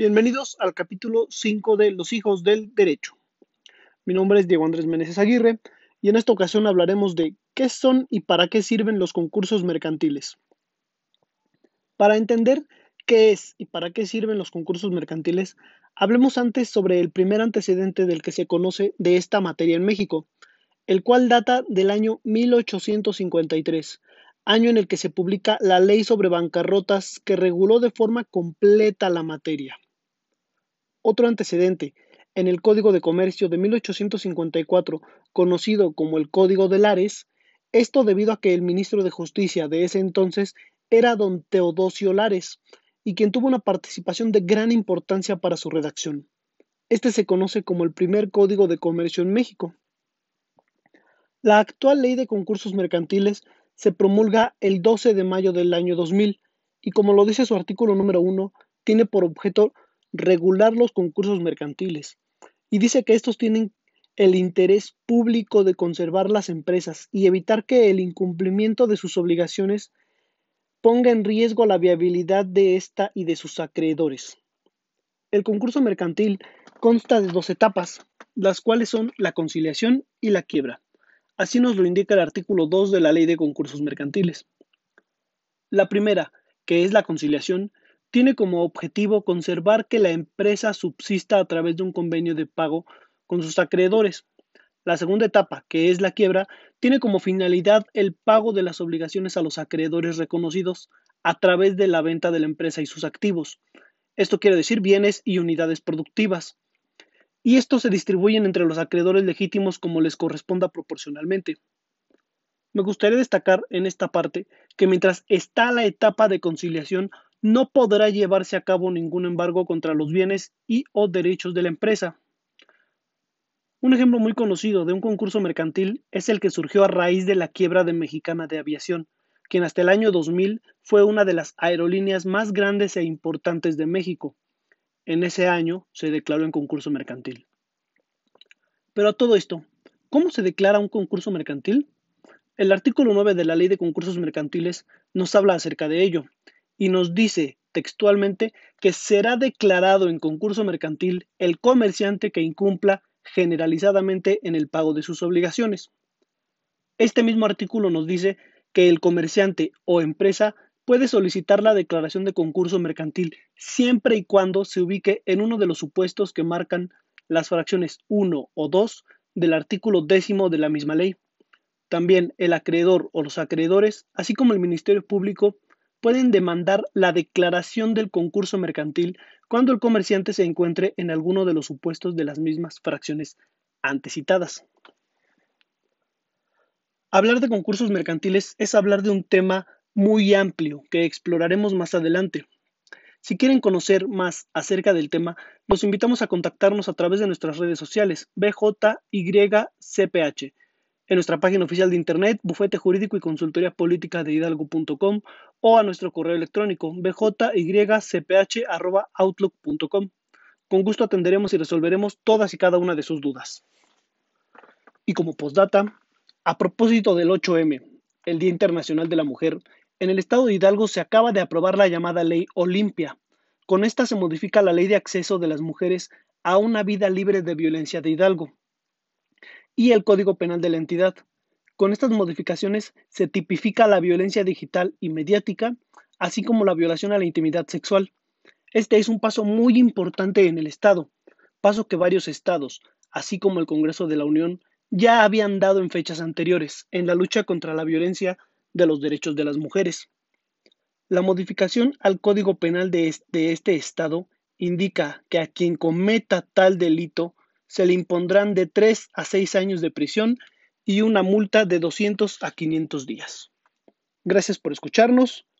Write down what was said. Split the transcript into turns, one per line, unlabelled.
Bienvenidos al capítulo 5 de Los hijos del derecho. Mi nombre es Diego Andrés Meneses Aguirre y en esta ocasión hablaremos de qué son y para qué sirven los concursos mercantiles. Para entender qué es y para qué sirven los concursos mercantiles, hablemos antes sobre el primer antecedente del que se conoce de esta materia en México, el cual data del año 1853 año en el que se publica la Ley sobre bancarrotas que reguló de forma completa la materia. Otro antecedente, en el Código de Comercio de 1854, conocido como el Código de Lares, esto debido a que el ministro de Justicia de ese entonces era don Teodosio Lares, y quien tuvo una participación de gran importancia para su redacción. Este se conoce como el primer Código de Comercio en México. La actual ley de concursos mercantiles se promulga el 12 de mayo del año 2000 y como lo dice su artículo número 1, tiene por objeto regular los concursos mercantiles y dice que estos tienen el interés público de conservar las empresas y evitar que el incumplimiento de sus obligaciones ponga en riesgo la viabilidad de ésta y de sus acreedores. El concurso mercantil consta de dos etapas, las cuales son la conciliación y la quiebra. Así nos lo indica el artículo 2 de la Ley de Concursos Mercantiles. La primera, que es la conciliación, tiene como objetivo conservar que la empresa subsista a través de un convenio de pago con sus acreedores. La segunda etapa, que es la quiebra, tiene como finalidad el pago de las obligaciones a los acreedores reconocidos a través de la venta de la empresa y sus activos. Esto quiere decir bienes y unidades productivas. Y estos se distribuyen entre los acreedores legítimos como les corresponda proporcionalmente. Me gustaría destacar en esta parte que mientras está la etapa de conciliación, no podrá llevarse a cabo ningún embargo contra los bienes y o derechos de la empresa. Un ejemplo muy conocido de un concurso mercantil es el que surgió a raíz de la quiebra de Mexicana de Aviación, quien hasta el año 2000 fue una de las aerolíneas más grandes e importantes de México. En ese año se declaró en concurso mercantil. Pero a todo esto, ¿cómo se declara un concurso mercantil? El artículo 9 de la Ley de Concursos Mercantiles nos habla acerca de ello y nos dice textualmente que será declarado en concurso mercantil el comerciante que incumpla generalizadamente en el pago de sus obligaciones. Este mismo artículo nos dice que el comerciante o empresa puede solicitar la declaración de concurso mercantil siempre y cuando se ubique en uno de los supuestos que marcan las fracciones 1 o 2 del artículo décimo de la misma ley. También el acreedor o los acreedores, así como el Ministerio Público, pueden demandar la declaración del concurso mercantil cuando el comerciante se encuentre en alguno de los supuestos de las mismas fracciones antecitadas. Hablar de concursos mercantiles es hablar de un tema muy amplio que exploraremos más adelante. Si quieren conocer más acerca del tema, los invitamos a contactarnos a través de nuestras redes sociales BJYCPH en nuestra página oficial de internet, bufete jurídico y consultoría política de hidalgo.com o a nuestro correo electrónico bjycph.outlook.com. Con gusto atenderemos y resolveremos todas y cada una de sus dudas. Y como postdata, a propósito del 8M, el Día Internacional de la Mujer, en el estado de Hidalgo se acaba de aprobar la llamada Ley Olimpia. Con esta se modifica la ley de acceso de las mujeres a una vida libre de violencia de Hidalgo y el Código Penal de la entidad. Con estas modificaciones se tipifica la violencia digital y mediática, así como la violación a la intimidad sexual. Este es un paso muy importante en el Estado, paso que varios estados, así como el Congreso de la Unión, ya habían dado en fechas anteriores en la lucha contra la violencia de los derechos de las mujeres. La modificación al Código Penal de este Estado indica que a quien cometa tal delito se le impondrán de 3 a 6 años de prisión y una multa de 200 a 500 días. Gracias por escucharnos.